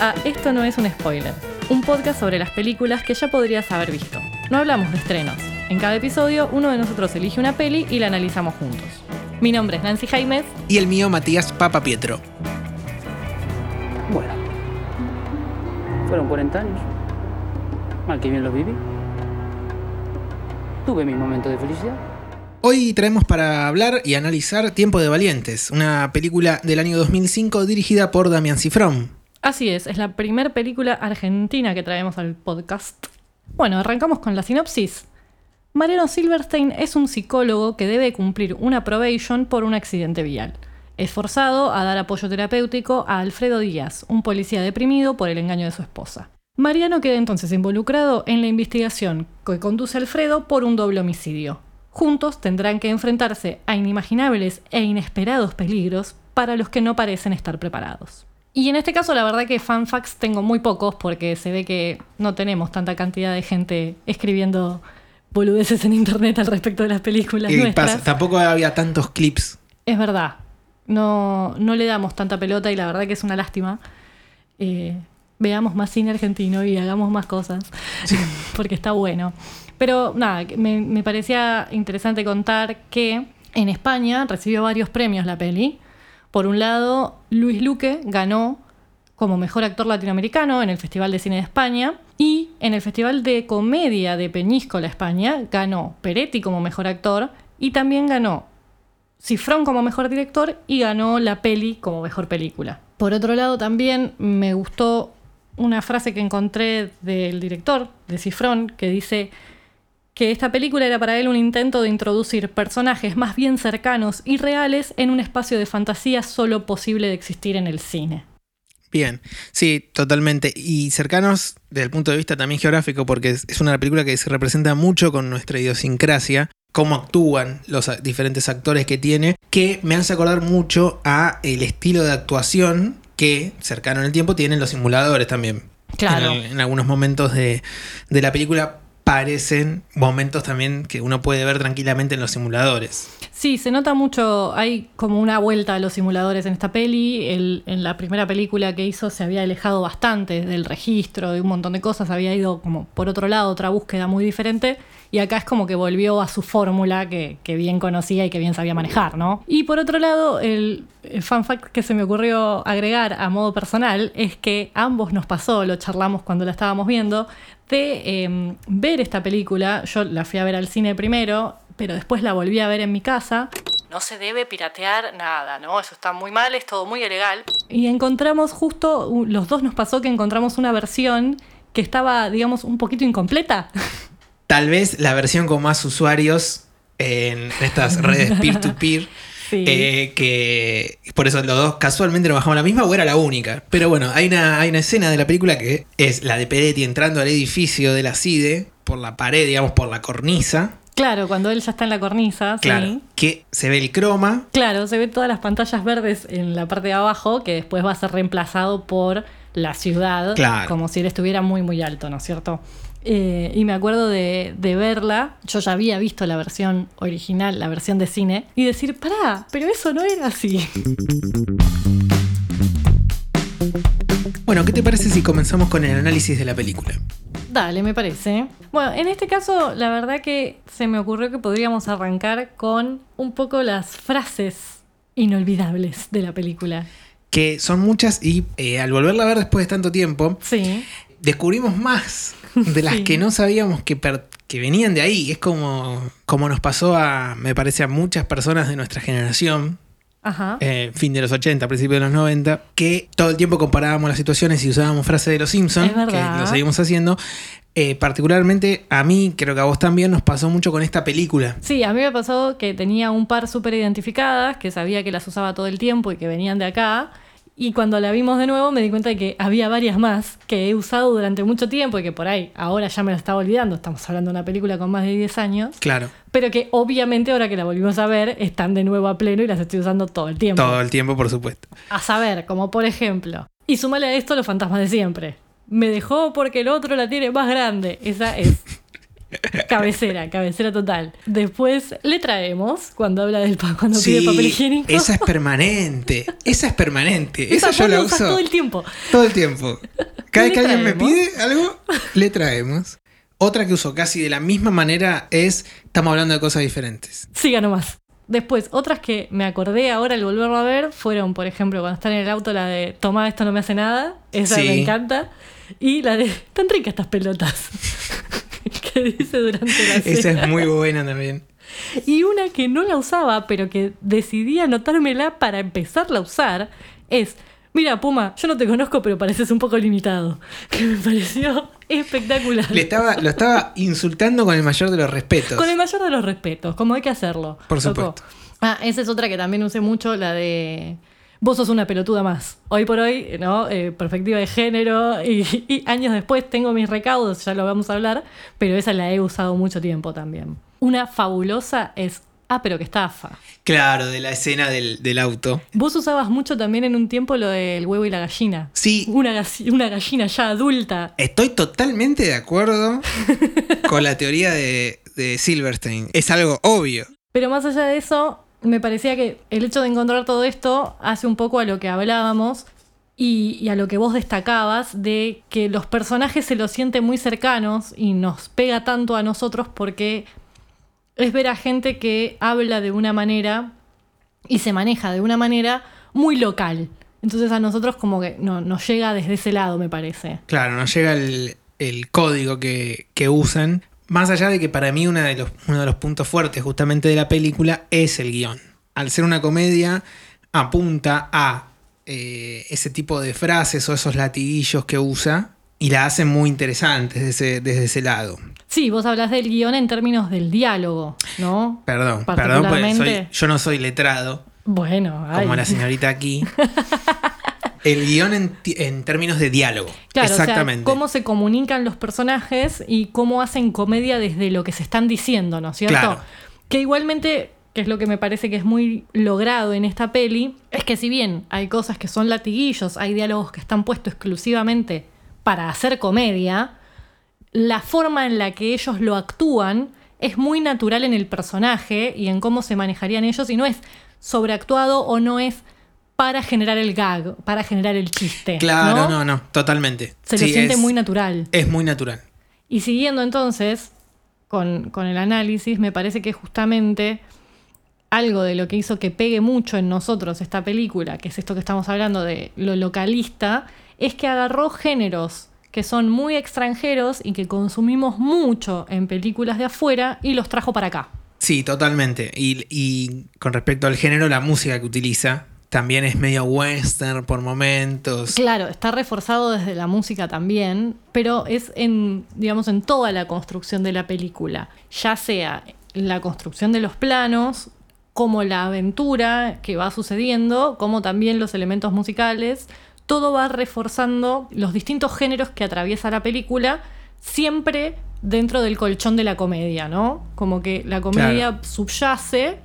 a Esto no es un spoiler, un podcast sobre las películas que ya podrías haber visto. No hablamos de estrenos. En cada episodio, uno de nosotros elige una peli y la analizamos juntos. Mi nombre es Nancy Jaimes. Y el mío, Matías Papa Pietro. Bueno, fueron 40 años. Mal que bien los viví. Tuve mi momento de felicidad. Hoy traemos para hablar y analizar Tiempo de Valientes, una película del año 2005 dirigida por Damián Cifrón. Así es, es la primera película argentina que traemos al podcast. Bueno, arrancamos con la sinopsis. Mariano Silverstein es un psicólogo que debe cumplir una probation por un accidente vial. Es forzado a dar apoyo terapéutico a Alfredo Díaz, un policía deprimido por el engaño de su esposa. Mariano queda entonces involucrado en la investigación que conduce Alfredo por un doble homicidio. Juntos tendrán que enfrentarse a inimaginables e inesperados peligros para los que no parecen estar preparados. Y en este caso, la verdad que fanfacts tengo muy pocos porque se ve que no tenemos tanta cantidad de gente escribiendo boludeces en internet al respecto de las películas. Y nuestras. pasa, tampoco había tantos clips. Es verdad. No, no le damos tanta pelota y la verdad que es una lástima. Eh, veamos más cine argentino y hagamos más cosas. porque está bueno. Pero nada, me, me parecía interesante contar que en España recibió varios premios la peli. Por un lado, Luis Luque ganó como mejor actor latinoamericano en el Festival de Cine de España y en el Festival de Comedia de Peñíscola, España, ganó Peretti como mejor actor y también ganó Cifrón como mejor director y ganó la peli como mejor película. Por otro lado, también me gustó una frase que encontré del director de Cifrón que dice que esta película era para él un intento de introducir personajes más bien cercanos y reales en un espacio de fantasía solo posible de existir en el cine. Bien, sí, totalmente. Y cercanos desde el punto de vista también geográfico, porque es una película que se representa mucho con nuestra idiosincrasia, cómo actúan los diferentes actores que tiene, que me hace acordar mucho a el estilo de actuación que, cercano en el tiempo, tienen los simuladores también. Claro. En, en algunos momentos de, de la película parecen momentos también que uno puede ver tranquilamente en los simuladores. Sí, se nota mucho, hay como una vuelta a los simuladores en esta peli. El- en la primera película que hizo se había alejado bastante del registro, de un montón de cosas, había ido como por otro lado, otra búsqueda muy diferente. Y acá es como que volvió a su fórmula que, que bien conocía y que bien sabía manejar, ¿no? Y por otro lado, el, el fun fact que se me ocurrió agregar a modo personal es que ambos nos pasó, lo charlamos cuando la estábamos viendo, de eh, ver esta película. Yo la fui a ver al cine primero, pero después la volví a ver en mi casa. No se debe piratear nada, ¿no? Eso está muy mal, es todo muy ilegal. Y encontramos justo, los dos nos pasó que encontramos una versión que estaba, digamos, un poquito incompleta. Tal vez la versión con más usuarios en estas redes peer-to-peer. Sí. eh, que por eso los dos casualmente nos bajamos la misma o era la única. Pero bueno, hay una, hay una escena de la película que es la de Peretti entrando al edificio de la CIDE por la pared, digamos, por la cornisa. Claro, cuando él ya está en la cornisa, Claro. sí. Que se ve el croma. Claro, se ven todas las pantallas verdes en la parte de abajo, que después va a ser reemplazado por la ciudad, Claro. como si él estuviera muy, muy alto, ¿no es cierto? Eh, y me acuerdo de, de verla, yo ya había visto la versión original, la versión de cine, y decir, pará, pero eso no era así. Bueno, ¿qué te parece si comenzamos con el análisis de la película? Dale, me parece. Bueno, en este caso, la verdad que se me ocurrió que podríamos arrancar con un poco las frases inolvidables de la película. Que son muchas y eh, al volverla a ver después de tanto tiempo, Sí, descubrimos más de las Sí. que no sabíamos que, per- que venían de ahí. Es como, como nos pasó a, me parece, a muchas personas de nuestra generación, ajá. eh, fin de los 80, principio de los 90, que todo el tiempo comparábamos las situaciones y usábamos frases de los Simpsons, que lo seguimos haciendo. Eh, particularmente a mí, creo que a vos también nos pasó mucho con esta película. Sí, a mí me pasó que tenía un par súper identificadas, que sabía que las usaba todo el tiempo y que venían de acá. Y cuando la vimos de nuevo me di cuenta de que había varias más que he usado durante mucho tiempo y que por ahí ahora ya me lo estaba olvidando. Estamos hablando de una película con más de 10 años. Claro, Pero que obviamente ahora que la volvimos a ver están de nuevo a pleno y las estoy usando todo el tiempo. todo el tiempo, por supuesto. A saber, como por ejemplo. Y sumale a esto los fantasmas de siempre. Me dejó porque el otro la tiene más grande. Esa es cabecera, cabecera total. Después le traemos cuando habla del cuando pide Sí, papel higiénico. esa es permanente. Esa es permanente. Esa, Esa yo la uso todo el tiempo. todo el tiempo. Cada vez que alguien me pide algo, le traemos. Otra que uso casi de la misma manera es, estamos hablando de cosas diferentes. Siga nomás. Después, otras que me acordé ahora al volverlo a ver fueron, por ejemplo, cuando están en el auto, la de Tomá, esto no me hace nada. Esa Sí. me encanta. Y la de Tan ricas estas pelotas. dice durante la Esa cena. es muy buena también. Y una que no la usaba, pero que decidí anotármela para empezarla a usar, es, mira Puma, yo no te conozco, pero pareces un poco limitado. Que me pareció espectacular. Le estaba, lo estaba insultando con el mayor de los respetos. Con el mayor de los respetos, como hay que hacerlo. Por loco. supuesto. Ah, esa es otra que también usé mucho, la de... Vos sos una pelotuda más. Hoy por hoy, ¿no? Eh, perspectiva de género y, y años después tengo mis recaudos, ya lo vamos a hablar, pero esa la he usado mucho tiempo también. Una fabulosa es, ah, pero que estafa. Claro, de la escena del, del auto. Vos usabas mucho también en un tiempo lo del huevo y la gallina. Sí, Una, una gallina ya adulta. estoy totalmente de acuerdo con la teoría de, de Silverstein. Es algo obvio. Pero más allá de eso, me parecía que el hecho de encontrar todo esto hace un poco a lo que hablábamos y, a lo que vos destacabas de que los personajes se los sienten muy cercanos y nos pega tanto a nosotros porque es ver a gente que habla de una manera y se maneja de una manera muy local. Entonces a nosotros como que no, nos llega desde ese lado, me parece. Claro, nos llega el, el código que, que usan. Más allá de que para mí una de los, uno de los puntos fuertes justamente de la película es el guion. Al ser una comedia, apunta a eh, ese tipo de frases o esos latiguillos que usa y la hace muy interesante desde ese, desde ese lado. Sí, vos hablas del guion en términos del diálogo, ¿no? Perdón, perdón, porque soy- yo no soy letrado, Bueno, ay. como la señorita aquí. El guion en, términos de diálogo. Claro, Exactamente. o sea, cómo se comunican los personajes y cómo hacen comedia desde lo que se están diciendo, ¿no es cierto? Claro. Que igualmente, que es lo que me parece que es muy logrado en esta peli, es que si bien hay cosas que son latiguillos, hay diálogos que están puestos exclusivamente para hacer comedia, la forma en la que ellos lo actúan es muy natural en el personaje y en cómo se manejarían ellos y no es sobreactuado o no es para generar el gag, para generar el chiste. Claro, ¿no? no, no, totalmente. Se Sí, lo siente es- muy natural. Es muy natural. Y siguiendo entonces con, con el análisis, me parece que justamente algo de lo que hizo que pegue mucho en nosotros esta película, que es esto que estamos hablando de lo localista, es que agarró géneros que son muy extranjeros y que consumimos mucho en películas de afuera y los trajo para acá. Sí, totalmente. Y, y con respecto al género, la música que utiliza también es medio western por momentos. Claro, está reforzado desde la música también, pero es en, digamos, en toda la construcción de la película, ya sea la construcción de los planos, como la aventura que va sucediendo, como también los elementos musicales, todo va reforzando los distintos géneros que atraviesa la película, siempre dentro del colchón de la comedia, ¿no? Como que la comedia Claro. subyace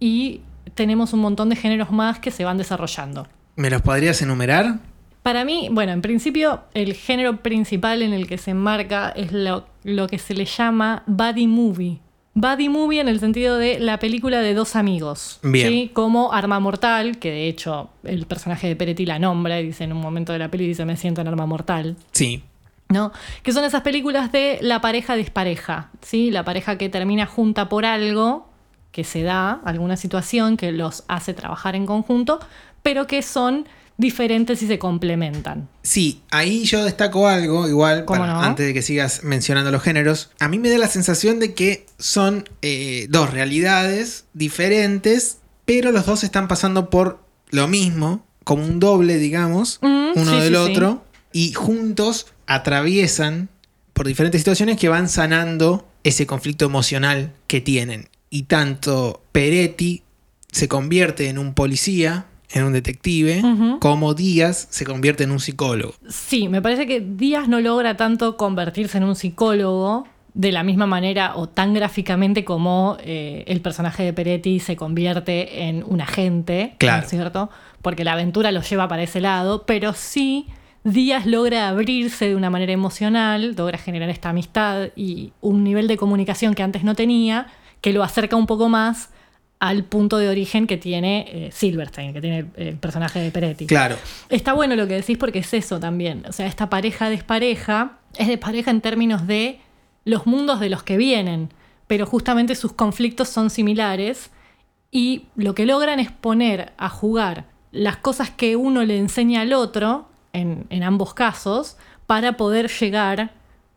y tenemos un montón de géneros más que se van desarrollando. ¿Me los podrías enumerar? Para mí, bueno, en principio el género principal en el que se enmarca es lo, lo que se le llama buddy movie. Buddy movie en el sentido de la película de dos amigos. Bien. ¿sí? Como Arma Mortal, que de hecho el personaje de Peretti la nombra y dice en un momento de la peli, dice me siento en Arma Mortal. Sí. ¿no? Que son esas películas de la pareja dispareja, ¿sí? La pareja que termina junta por algo que se da, alguna situación que los hace trabajar en conjunto, pero que son diferentes y se complementan. Sí, ahí yo destaco algo, igual, ¿Cómo para- no? antes de que sigas mencionando los géneros. A mí me da la sensación de que son eh, dos realidades diferentes, pero los dos están pasando por lo mismo, como un doble, digamos, Mm, uno sí, del sí, otro, y juntos atraviesan por diferentes situaciones que van sanando ese conflicto emocional que tienen. Y tanto Peretti se convierte en un policía, en un detective, como Díaz se convierte en un psicólogo. Sí, me parece que Díaz no logra tanto convertirse en un psicólogo de la misma manera o tan gráficamente como eh, el personaje de Peretti se convierte en un agente, ¿no Claro. es cierto? Porque la aventura lo lleva para ese lado, pero sí Díaz logra abrirse de una manera emocional, logra generar esta amistad y un nivel de comunicación que antes no tenía, que lo acerca un poco más al punto de origen que tiene eh, Silverstein, que tiene el personaje de Peretti. Claro. Está bueno lo que decís porque es eso también. O sea, esta pareja despareja es despareja en términos de los mundos de los que vienen, pero justamente sus conflictos son similares y lo que logran es poner a jugar las cosas que uno le enseña al otro, en, en ambos casos, para poder llegar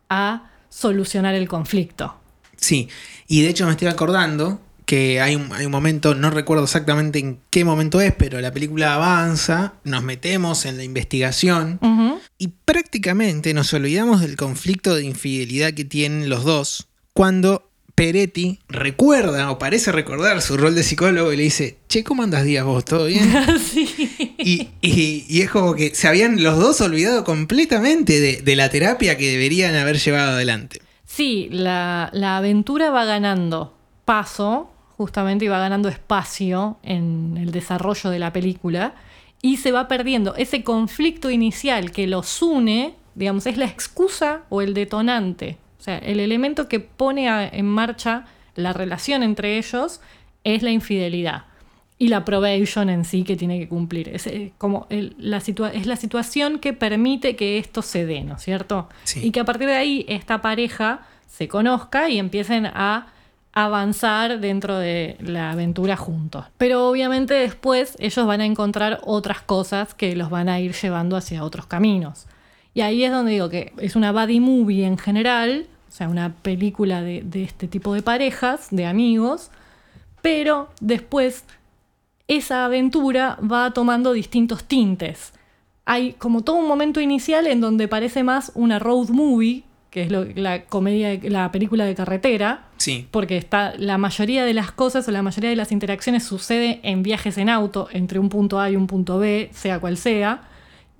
a solucionar el conflicto. Sí, y de hecho me estoy acordando que hay un, hay un, momento, no recuerdo exactamente en qué momento es, pero la película avanza, nos metemos en la investigación Uh -huh. y prácticamente nos olvidamos del conflicto de infidelidad que tienen los dos cuando Peretti recuerda o parece recordar su rol de psicólogo y le dice, che, ¿cómo andas días vos? ¿Todo bien? sí. Y, y, y, es como que se habían los dos olvidado completamente de, de la terapia que deberían haber llevado adelante. Sí, la, la aventura va ganando paso justamente y va ganando espacio en el desarrollo de la película y se va perdiendo ese conflicto inicial que los une, digamos, es la excusa o el detonante. O sea, el elemento que pone a, en marcha la relación entre ellos es la infidelidad y la probation en sí que tiene que cumplir. Es, eh, como el, la situa es la situación que permite que esto se dé, ¿no es cierto? Sí. Y que a partir de ahí esta pareja se conozca y empiecen a avanzar dentro de la aventura juntos. Pero obviamente después ellos van a encontrar otras cosas que los van a ir llevando hacia otros caminos. Y ahí es donde digo que es una buddy movie en general, o sea, una película de, de este tipo de parejas, de amigos, pero después esa aventura va tomando distintos tintes. Hay como todo un momento inicial en donde parece más una road movie, que es lo, la comedia, la película de carretera, Sí. porque está la mayoría de las cosas o la mayoría de las interacciones sucede en viajes en auto entre un punto A y un punto B, sea cual sea,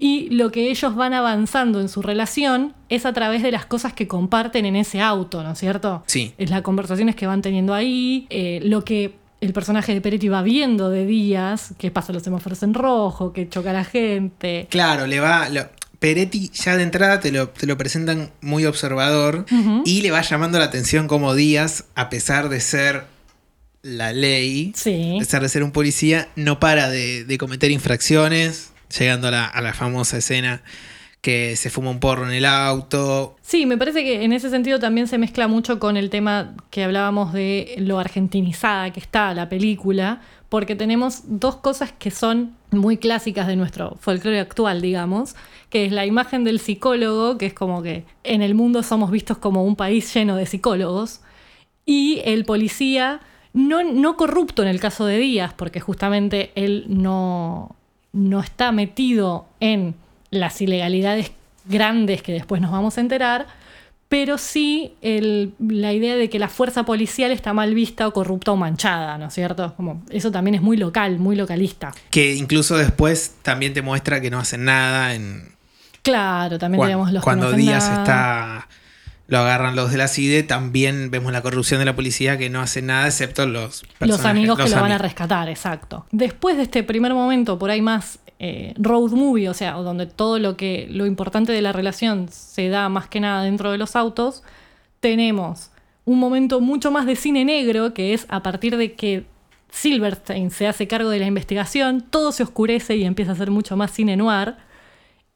y lo que ellos van avanzando en su relación es a través de las cosas que comparten en ese auto, ¿no es cierto? Sí. Es las conversaciones que van teniendo ahí, eh, lo que el personaje de Peretti va viendo de días, que pasa los semáforos en rojo, que choca a la gente. Claro, le va. Lo, Peretti ya de entrada te lo, te lo presentan muy observador Uh -huh. y le va llamando la atención como Díaz, a pesar de ser la ley, Sí. a pesar de ser un policía, no para de, de cometer infracciones, llegando a la, a la famosa escena que se fuma un porro en el auto. Sí, me parece que en ese sentido también se mezcla mucho con el tema que hablábamos de lo argentinizada que está la película, porque tenemos dos cosas que son muy clásicas de nuestro folclore actual, digamos, que es la imagen del psicólogo, que es como que en el mundo somos vistos como un país lleno de psicólogos, y el policía, no, no corrupto en el caso de Díaz, porque justamente él no, no está metido en las ilegalidades grandes que después nos vamos a enterar, pero sí el, la idea de que la fuerza policial está mal vista o corrupta o manchada, ¿no es cierto? Como, eso también es muy local, muy localista. Que incluso después también te muestra que no hacen nada en... Claro, también tenemos los Cuando Díaz nada. está... Lo agarran los de la CIDE, también vemos la corrupción de la policía que no hace nada excepto los Los amigos que los lo van a rescatar, exacto. Después de este primer momento, por ahí más eh, road movie, o sea, donde todo lo que lo importante de la relación se da más que nada dentro de los autos, tenemos un momento mucho más de cine negro, que es a partir de que Silverstein se hace cargo de la investigación, todo se oscurece y empieza a ser mucho más cine noir.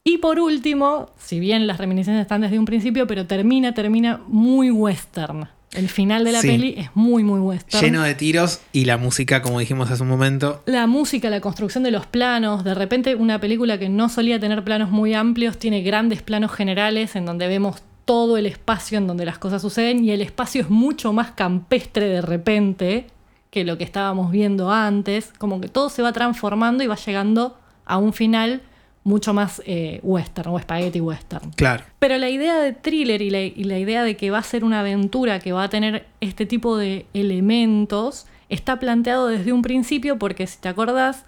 Y por último, si bien las reminiscencias están desde un principio, pero termina, termina muy western. El final de la Sí. peli es muy, muy western. Lleno de tiros y la música, como dijimos hace un momento. La música, la construcción de los planos, de repente una película que no solía tener planos muy amplios, tiene grandes planos generales en donde vemos todo el espacio en donde las cosas suceden y el espacio es mucho más campestre de repente que lo que estábamos viendo antes, como que todo se va transformando y va llegando a un final mucho más eh, western o spaghetti western. Claro. Pero la idea de thriller y la, y la, idea de que va a ser una aventura que va a tener este tipo de elementos está planteado desde un principio porque si te acordás,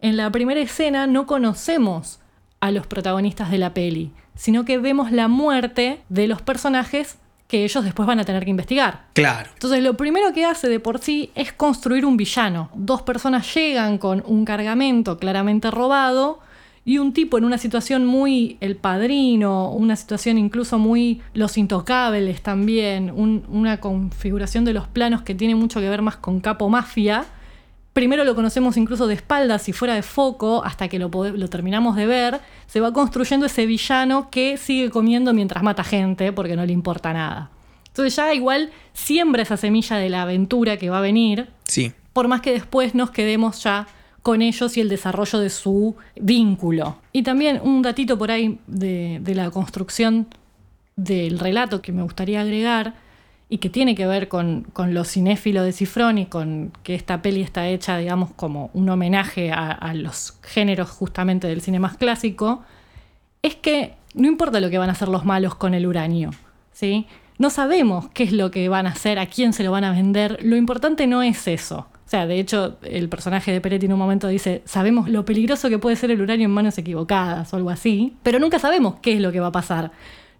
en la primera escena no conocemos a los protagonistas de la peli, sino que vemos la muerte de los personajes que ellos después van a tener que investigar. Claro. Entonces lo primero que hace de por sí es construir un villano. Dos personas llegan con un cargamento claramente robado y un tipo en una situación muy el padrino, una situación incluso muy los intocables también, un- una configuración de los planos que tiene mucho que ver más con capo mafia. Primero lo conocemos incluso de espaldas y fuera de foco, hasta que lo, lo terminamos de ver, se va construyendo ese villano que sigue comiendo mientras mata gente porque no le importa nada. Entonces ya igual siembra esa semilla de la aventura que va a venir, Sí. por más que después nos quedemos ya con ellos y el desarrollo de su vínculo. Y también un datito por ahí de, la construcción del relato que me gustaría agregar y que tiene que ver con, con lo cinéfilo de Cifrón y con que esta peli está hecha, digamos, como un homenaje a, a los géneros justamente del cine más clásico, es que no importa lo que van a hacer los malos con el uranio, ¿sí? No sabemos qué es lo que van a hacer, a quién se lo van a vender, lo importante no es eso. De hecho, el personaje de Peretti en un momento dice, sabemos lo peligroso que puede ser el uranio en manos equivocadas o algo así, pero nunca sabemos qué es lo que va a pasar.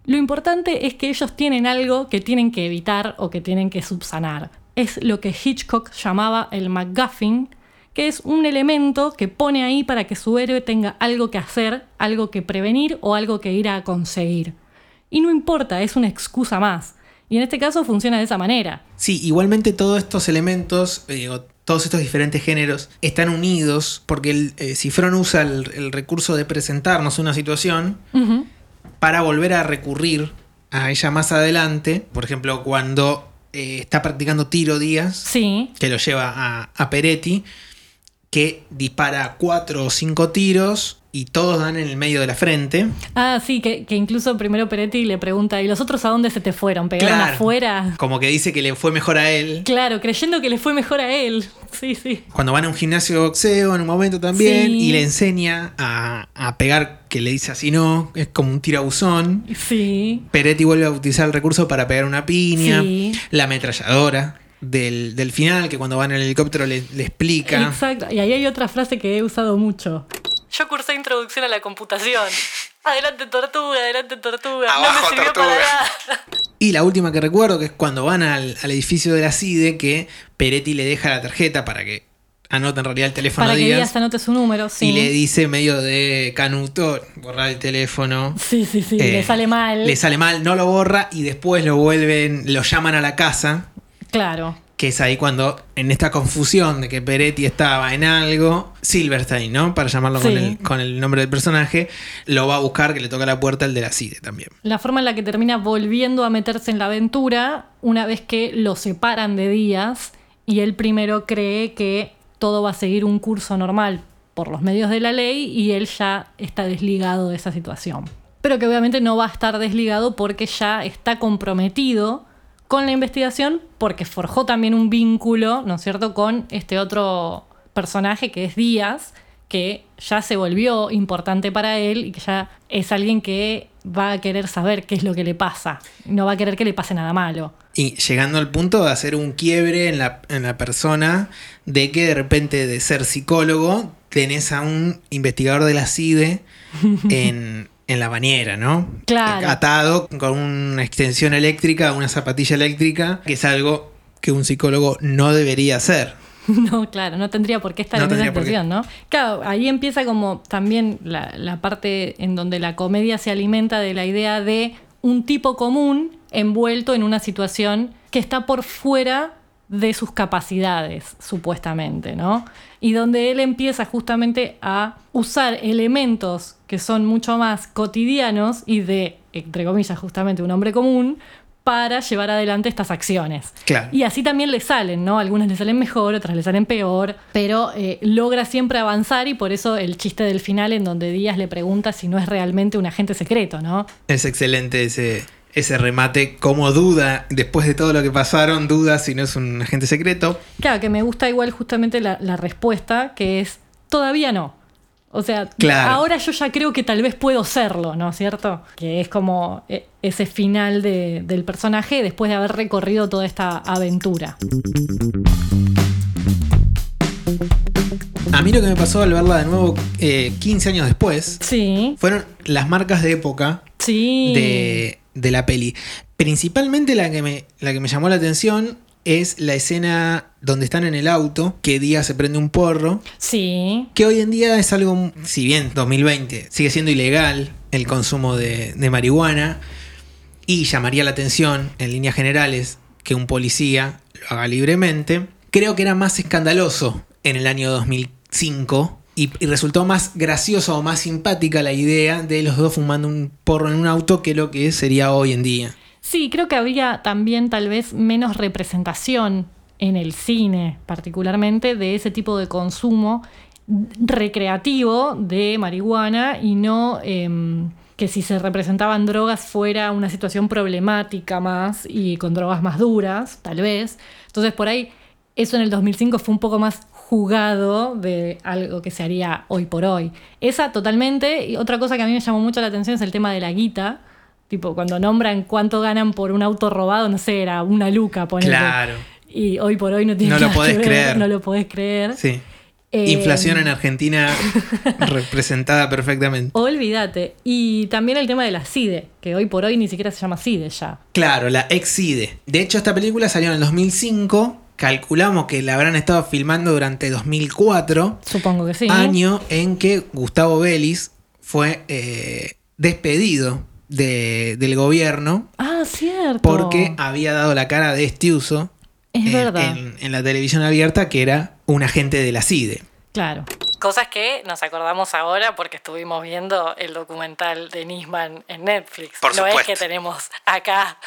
Lo importante es que ellos tienen algo que tienen que evitar o que tienen que subsanar. Es lo que Hitchcock llamaba el MacGuffin, que es un elemento que pone ahí para que su héroe tenga algo que hacer, algo que prevenir o algo que ir a conseguir. Y no importa, es una excusa más. Y en este caso funciona de esa manera. Sí, igualmente todos estos elementos, eh, todos estos diferentes géneros, están unidos porque el, eh, Cifrón usa el, el recurso de presentarnos una situación para volver a recurrir a ella más adelante. Por ejemplo, cuando eh, está practicando tiro Díaz, Sí, que lo lleva a, a Peretti, que dispara cuatro o cinco tiros y todos dan en el medio de la frente. Ah, sí, que, que incluso primero Peretti le pregunta, ¿y los otros a dónde se te fueron? ¿Pegaron Claro. afuera? Como que dice que le fue mejor a él. Claro, creyendo que le fue mejor a él. Sí, sí. Cuando van a un gimnasio de boxeo en un momento también Sí. y le enseña a, a pegar, que le dice así no, es como un tirabuzón. Sí. Peretti vuelve a utilizar el recurso para pegar una piña. Sí. La ametralladora del, del final, que cuando va en el helicóptero le, le explica. Exacto. Y ahí hay otra frase que he usado mucho. Yo cursé introducción a la computación. Adelante tortuga, adelante tortuga. no Abajo, me sirvió tortuga. para nada. Y la última que recuerdo, que es cuando van al, al edificio de la CIDE, que Peretti le deja la tarjeta para que anote en realidad el teléfono Para que Díaz. Díaz anote su número, sí. Y le dice medio de canuto, borrar el teléfono. Sí, sí, sí, Eh, le sale mal. Le sale mal, no lo borra y después lo vuelven, lo llaman a la casa. Claro. Que es ahí cuando, en esta confusión de que Peretti estaba en algo, Silverstein, ¿no? Para llamarlo con, el, con el nombre del personaje, lo va a buscar, que le toca la puerta el de la CIDE también. La forma en la que termina volviendo a meterse en la aventura una vez que lo separan de Díaz y él primero cree que todo va a seguir un curso normal por los medios de la ley y él ya está desligado de esa situación. Pero que obviamente no va a estar desligado porque ya está comprometido con la investigación porque forjó también un vínculo, ¿no es cierto?, con este otro personaje que es Díaz, que ya se volvió importante para él y que ya es alguien que va a querer saber qué es lo que le pasa. No va a querer que le pase nada malo. Y llegando al punto de hacer un quiebre en la, en la persona, de que de repente de ser psicólogo, tenés a un investigador de la CIDE en, en la bañera, ¿no? Claro. Atado con una extensión eléctrica, una zapatilla eléctrica, que es algo que un psicólogo no debería hacer. No, claro, no tendría por qué estar No en esa situación, ¿no? Claro, ahí empieza como también la, la parte en donde la comedia se alimenta de la idea de un tipo común envuelto en una situación que está por fuera de sus capacidades, supuestamente, ¿no? Y donde él empieza justamente a usar elementos que son mucho más cotidianos y de, entre comillas, justamente un hombre común, para llevar adelante estas acciones. Claro. Y así también le salen, ¿no? Algunas le salen mejor, otras le salen peor, pero eh, logra siempre avanzar y por eso el chiste del final en donde Díaz le pregunta si no es realmente un agente secreto, ¿no? Es excelente ese, ese remate, como duda, después de todo lo que pasaron, duda si no es un agente secreto. Claro, que me gusta igual justamente la, la respuesta, que es todavía no. O sea, Claro. ahora yo ya creo que tal vez puedo serlo, ¿no es cierto? Que es como eh, ese final de- del personaje después de haber recorrido toda esta aventura. A mí lo que me pasó al verla de nuevo eh, 15 años después Sí, fueron las marcas de época sí. de, de la peli. Principalmente la que, me, la que me llamó la atención es la escena donde están en el auto, que día se prende un porro, Sí. que hoy en día es algo, si bien 2020 sigue siendo ilegal el consumo de, de marihuana, y llamaría la atención en líneas generales que un policía lo haga libremente, creo que era más escandaloso en el año 2005 y, resultó más gracioso o más simpática la idea de los dos fumando un porro en un auto que lo que sería hoy en día. Sí, creo que había también tal vez menos representación en el cine, particularmente, de ese tipo de consumo recreativo de marihuana y no em, que si se representaban drogas fuera una situación problemática más y con drogas más duras, tal vez. Entonces por ahí eso en el 2005 fue un poco más jugado de algo que se haría hoy por hoy. Esa totalmente. Y otra cosa que a mí me llamó mucho la atención es el tema de la guita. Tipo, cuando nombran cuánto ganan por un auto robado, no sé, era una luca, ponele. Claro. Y hoy por hoy no tiene No lo que podés ver, creer. No lo podés creer. Sí. Eh, Inflación en Argentina representada perfectamente. Olvídate. Y también el tema de la CIDE, que hoy por hoy ni siquiera se llama CIDE ya. Claro, la Exide. De hecho, esta película salió en el 2005. Calculamos que la habrán estado filmando durante 2004, Supongo que sí. año en que Gustavo Vélez fue eh, despedido de- del gobierno Ah, cierto. porque había dado la cara de este uso Es en, verdad. en- en la televisión abierta, que era un agente de la CIDE. Claro. Cosas que nos acordamos ahora porque estuvimos viendo el documental de Nisman en Netflix. Por no es que tenemos acá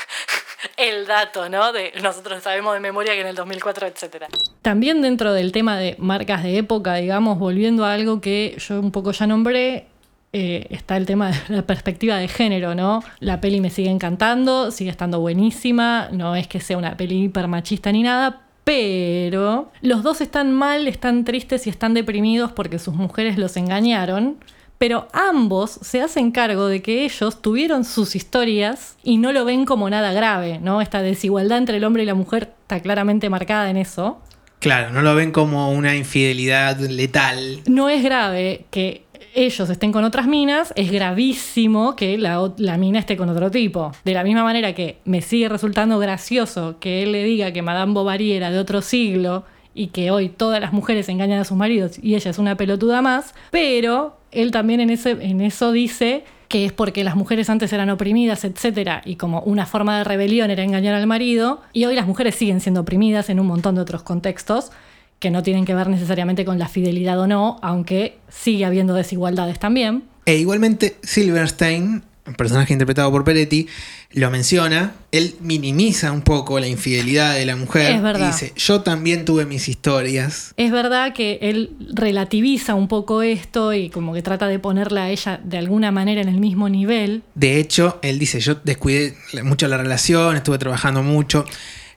el dato, ¿no? De nosotros sabemos de memoria que en el 2004, etcétera. También dentro del tema de marcas de época, digamos, volviendo a algo que yo un poco ya nombré, eh, está el tema de la perspectiva de género, ¿no? La peli me sigue encantando, sigue estando buenísima, no es que sea una peli hiper machista ni nada, pero los dos están mal, están tristes y están deprimidos porque sus mujeres los engañaron. Pero ambos se hacen cargo de que ellos tuvieron sus historias y no lo ven como nada grave, ¿no? Esta desigualdad entre el hombre y la mujer está claramente marcada en eso. Claro, no lo ven como una infidelidad letal. No es grave que ellos estén con otras minas, es gravísimo que la, la mina esté con otro tipo. De la misma manera que me sigue resultando gracioso que él le diga que Madame Bovary era de otro siglo y que hoy todas las mujeres engañan a sus maridos y ella es una pelotuda más, pero él también en, ese, en eso dice que es porque las mujeres antes eran oprimidas, etcétera, y como una forma de rebelión era engañar al marido, y hoy las mujeres siguen siendo oprimidas en un montón de otros contextos que no tienen que ver necesariamente con la fidelidad o no, aunque sigue habiendo desigualdades también. E igualmente Silverstein, el personaje interpretado por Peretti, lo menciona. Él minimiza un poco la infidelidad de la mujer. Es verdad. Y dice, yo también tuve mis historias. Es verdad que él relativiza un poco esto y como que trata de ponerla a ella de alguna manera en el mismo nivel. De hecho, él dice, yo descuidé mucho la relación, estuve trabajando mucho.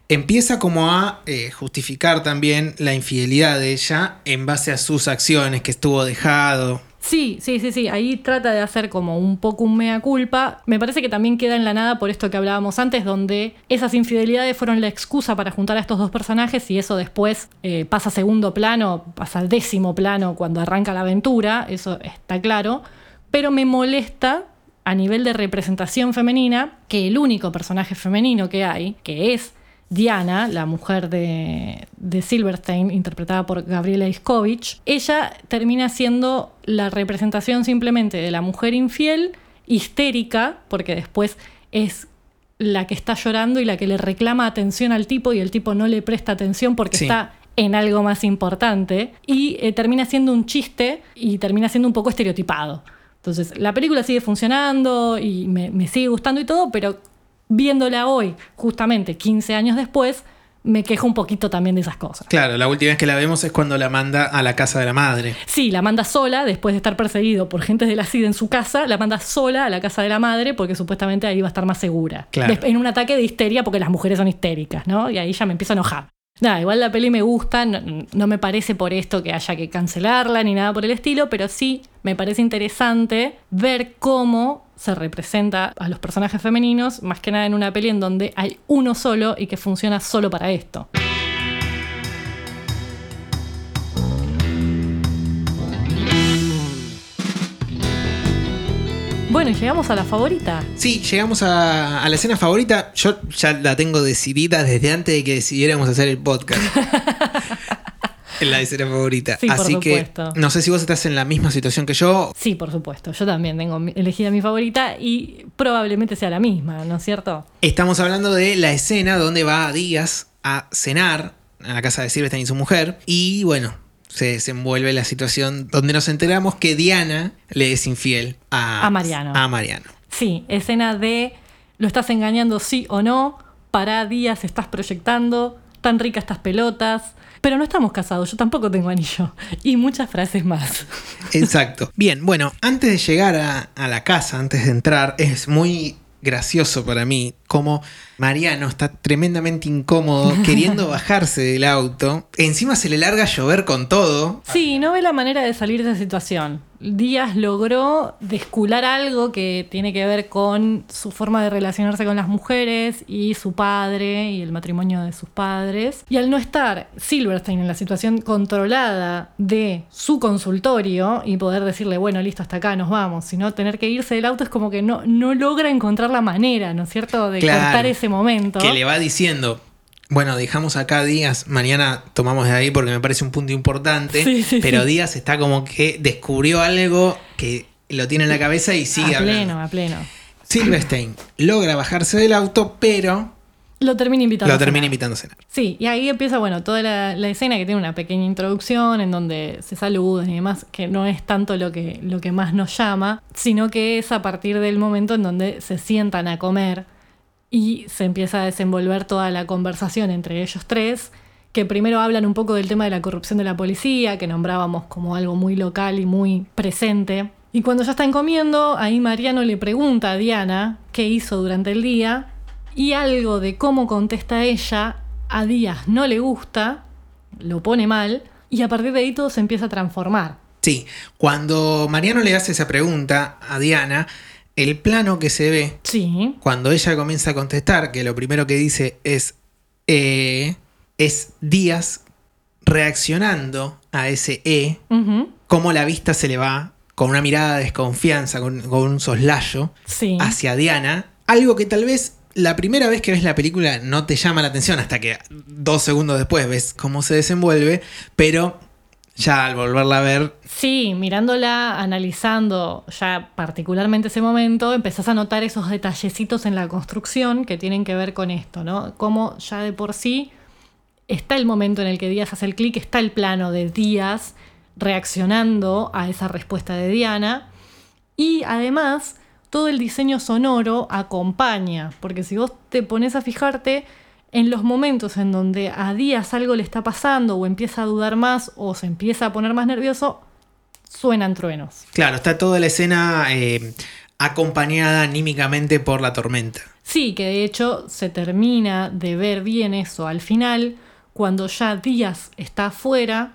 Empieza como a eh, justificar también la infidelidad de ella en base a sus acciones, que estuvo dejado. Sí, sí, sí, sí. Ahí trata de hacer como un poco un mea culpa. Me parece que también queda en la nada por esto que hablábamos antes, donde esas infidelidades fueron la excusa para juntar a estos dos personajes y eso después eh, pasa a segundo plano, pasa al décimo plano cuando arranca la aventura, eso está claro. Pero me molesta a nivel de representación femenina que el único personaje femenino que hay, que es Diana, la mujer de, de Silverstein, interpretada por Gabriela Iskovich, ella termina siendo la representación simplemente de la mujer infiel, histérica, porque después es la que está llorando y la que le reclama atención al tipo y el tipo no le presta atención porque Sí. está en algo más importante y eh, termina siendo un chiste y termina siendo un poco estereotipado. Entonces, la película sigue funcionando y me, me sigue gustando y todo, pero viéndola hoy, justamente 15 años después, me quejo un poquito también de esas cosas. Claro, la última vez que la vemos es cuando la manda a la casa de la madre. Sí, la manda sola, después de estar perseguido por gente de la CID en su casa, la manda sola a la casa de la madre porque supuestamente ahí va a estar más segura. Claro. En un ataque de histeria porque las mujeres son histéricas, ¿no? Y ahí ya me empiezo a enojar. Nada, igual la peli me gusta, no, no me parece por esto que haya que cancelarla ni nada por el estilo, pero sí me parece interesante ver cómo se representa a los personajes femeninos, más que nada en una peli en donde hay uno solo y que funciona solo para esto. Bueno, y llegamos a la favorita. Sí, llegamos a, a la escena favorita. Yo ya la tengo decidida desde antes de que decidiéramos hacer el podcast. La escena favorita. Sí, por Así que supuesto. no sé si vos estás en la misma situación que yo. Sí, por supuesto. Yo también tengo elegida mi favorita y probablemente sea la misma, ¿no es cierto? Estamos hablando de la escena donde va Díaz a cenar a la casa de Silvestre y su mujer. Y bueno, se desenvuelve la situación donde nos enteramos que Diana le es infiel a, A Mariano. A Mariano. Sí, escena de lo estás engañando sí o no, para días estás proyectando, tan ricas estas pelotas, pero no estamos casados, yo tampoco tengo anillo. Y muchas frases más. Exacto. Bien, bueno, antes de llegar a, a la casa, antes de entrar, es muy gracioso para mí cómo Mariano está tremendamente incómodo queriendo bajarse del auto. Encima se le larga a llover con todo. Sí, no ve la manera de salir de esa situación. Díaz logró descular algo que tiene que ver con su forma de relacionarse con las mujeres y su padre y el matrimonio de sus padres. Y al no estar Silverstein en la situación controlada de su consultorio y poder decirle, bueno, listo, hasta acá nos vamos, sino tener que irse del auto es como que no, no logra encontrar la manera, ¿no es cierto?, de Claro. cortar ese momento. Que le va diciendo. Bueno, dejamos acá Díaz, mañana tomamos de ahí porque me parece un punto importante. Sí, sí, pero sí. Díaz está como que descubrió algo que lo tiene en la cabeza y sigue a hablando. pleno, a pleno. Silverstein logra bajarse del auto, pero Lo termina invitando. lo a termina invitando a cenar. Sí, y ahí empieza, bueno, toda la, la escena que tiene una pequeña introducción en donde se saludan y demás, que no es tanto lo que, lo que más nos llama, sino que es a partir del momento en donde se sientan a comer y se empieza a desenvolver toda la conversación entre ellos tres, que primero hablan un poco del tema de la corrupción de la policía, que nombrábamos como algo muy local y muy presente. Y cuando ya están comiendo, ahí Mariano le pregunta a Diana qué hizo durante el día y algo de cómo contesta ella a Díaz no le gusta, lo pone mal y a partir de ahí todo se empieza a transformar. Sí, cuando Mariano le hace esa pregunta a Diana, el plano que se ve Sí, cuando ella comienza a contestar, que lo primero que dice es, eh, es Díaz reaccionando a ese E, cómo la vista se le va con una mirada de desconfianza, con, con un soslayo sí. hacia Diana, algo que tal vez la primera vez que ves la película no te llama la atención hasta que dos segundos después ves cómo se desenvuelve, pero ya al volverla a ver Sí, mirándola, analizando ya particularmente ese momento, empezás a notar esos detallecitos en la construcción que tienen que ver con esto, ¿no? Como ya de por sí está el momento en el que Díaz hace el clic, está el plano de Díaz reaccionando a esa respuesta de Diana y además todo el diseño sonoro acompaña, porque si vos te pones a fijarte en los momentos en donde a Díaz algo le está pasando o empieza a dudar más o se empieza a poner más nervioso, suenan truenos. Claro, está toda la escena eh, acompañada anímicamente por la tormenta. Sí, que de hecho se termina de ver bien eso al final, cuando ya Díaz está afuera,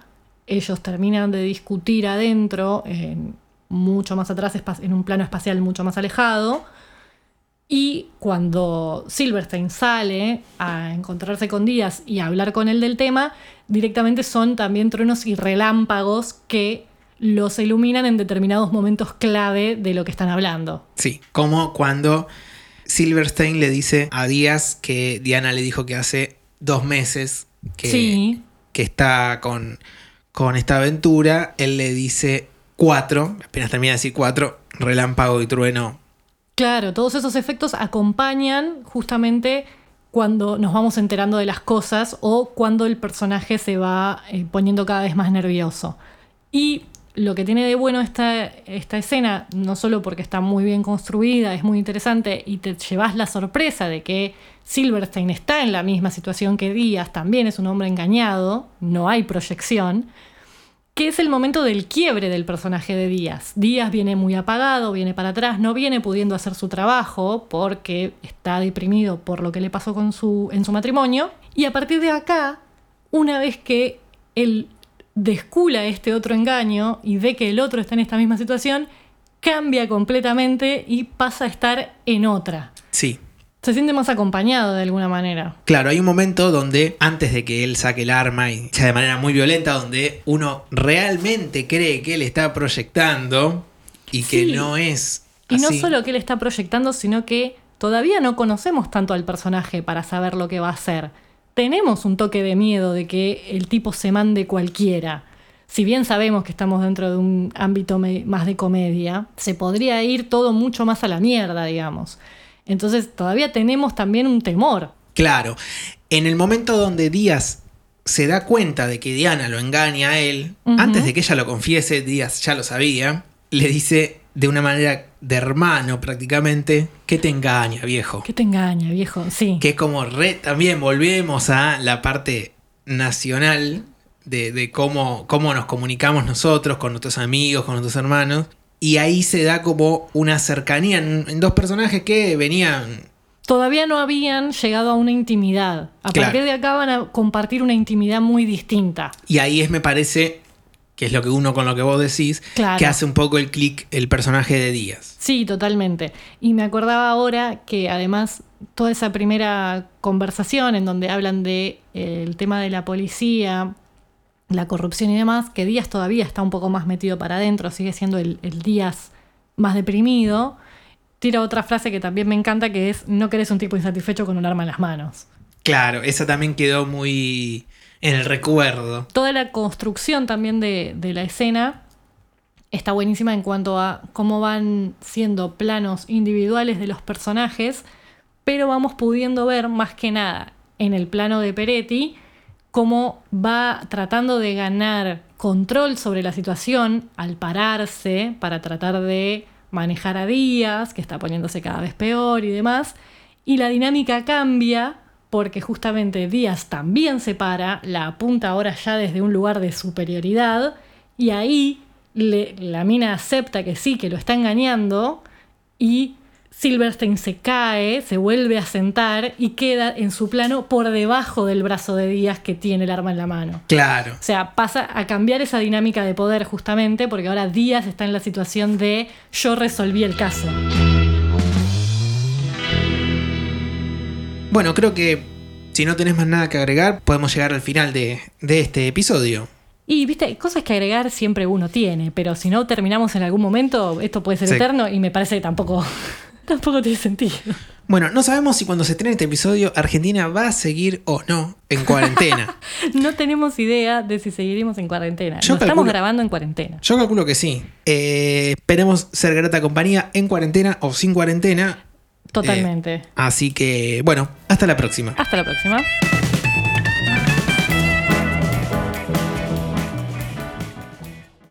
ellos terminan de discutir adentro, en mucho más atrás, en un plano espacial mucho más alejado, y cuando Silverstein sale a encontrarse con Díaz y a hablar con él del tema, directamente son también truenos y relámpagos que los iluminan en determinados momentos clave de lo que están hablando. Sí, como cuando Silverstein le dice a Díaz que Diana le dijo que hace dos meses que, Sí. que está con, con esta aventura, él le dice cuatro, apenas termina de decir cuatro, relámpago y trueno. Claro, todos esos efectos acompañan justamente cuando nos vamos enterando de las cosas o cuando el personaje se va eh, poniendo cada vez más nervioso. Y lo que tiene de bueno esta, esta escena, no solo porque está muy bien construida, es muy interesante y te llevas la sorpresa de que Silverstein está en la misma situación que Díaz, también es un hombre engañado, no hay proyección, que es el momento del quiebre del personaje de Díaz. Díaz viene muy apagado, viene para atrás, no viene pudiendo hacer su trabajo porque está deprimido por lo que le pasó con su, en su matrimonio. Y a partir de acá, una vez que él descula este otro engaño y ve que el otro está en esta misma situación, cambia completamente y pasa a estar en otra. Sí, Se siente más acompañado de alguna manera. Claro, hay un momento donde, antes de que él saque el arma y ya de manera muy violenta, donde uno realmente cree que él está proyectando y que no es Y no solo que él está proyectando, sino que todavía no conocemos tanto al personaje para saber lo que va a hacer. Tenemos un toque de miedo de que el tipo se mande cualquiera. Si bien sabemos que estamos dentro de un ámbito más de comedia, se podría ir todo mucho más a la mierda, digamos. Entonces todavía tenemos también un temor. Claro. En el momento donde Díaz se da cuenta de que Diana lo engaña a él, antes de que ella lo confiese, Díaz ya lo sabía, le dice de una manera de hermano prácticamente, que te engaña, viejo. ¿Qué te engaña, viejo? Sí. Que es como re, también volvemos a la parte nacional de, de cómo, cómo nos comunicamos nosotros con nuestros amigos, con nuestros hermanos. Y ahí se da como una cercanía en, en dos personajes que venían Todavía no habían llegado a una intimidad. A Claro. partir de acá van a compartir una intimidad muy distinta. Y ahí es, me parece, que es lo que uno con lo que vos decís, Claro. que hace un poco el clic el personaje de Díaz. Sí, totalmente. Y me acordaba ahora que además toda esa primera conversación en donde hablan de eh, el tema de la policía, la corrupción y demás, que Díaz todavía está un poco más metido para adentro, sigue siendo el, el Díaz más deprimido. Tira otra frase que también me encanta que es no querés un tipo insatisfecho con un arma en las manos. Claro, esa también quedó muy en el recuerdo. toda la construcción también de, de la escena está buenísima en cuanto a cómo van siendo planos individuales de los personajes, pero vamos pudiendo ver más que nada en el plano de Peretti cómo va tratando de ganar control sobre la situación al pararse para tratar de manejar a Díaz, que está poniéndose cada vez peor y demás, y la dinámica cambia porque justamente Díaz también se para, la apunta ahora ya desde un lugar de superioridad, y ahí le- la mina acepta que sí, que lo está engañando, y Silverstein se cae, se vuelve a sentar y queda en su plano por debajo del brazo de Díaz que tiene el arma en la mano. Claro. O sea, pasa a cambiar esa dinámica de poder justamente porque ahora Díaz está en la situación de yo resolví el caso. Bueno, creo que si no tenés más nada que agregar, podemos llegar al final de, de este episodio. Y, viste, cosas que agregar siempre uno tiene, pero si no terminamos en algún momento, esto puede ser Sí. eterno y me parece que tampoco, tampoco tiene sentido. Bueno, no sabemos si cuando se estrene este episodio Argentina va a seguir o no en cuarentena. No tenemos idea de si seguiremos en cuarentena. Yo estamos grabando en cuarentena. Yo calculo que sí. Eh, esperemos ser grata compañía en cuarentena o sin cuarentena. Totalmente. Así que, bueno, hasta la próxima. Hasta la próxima.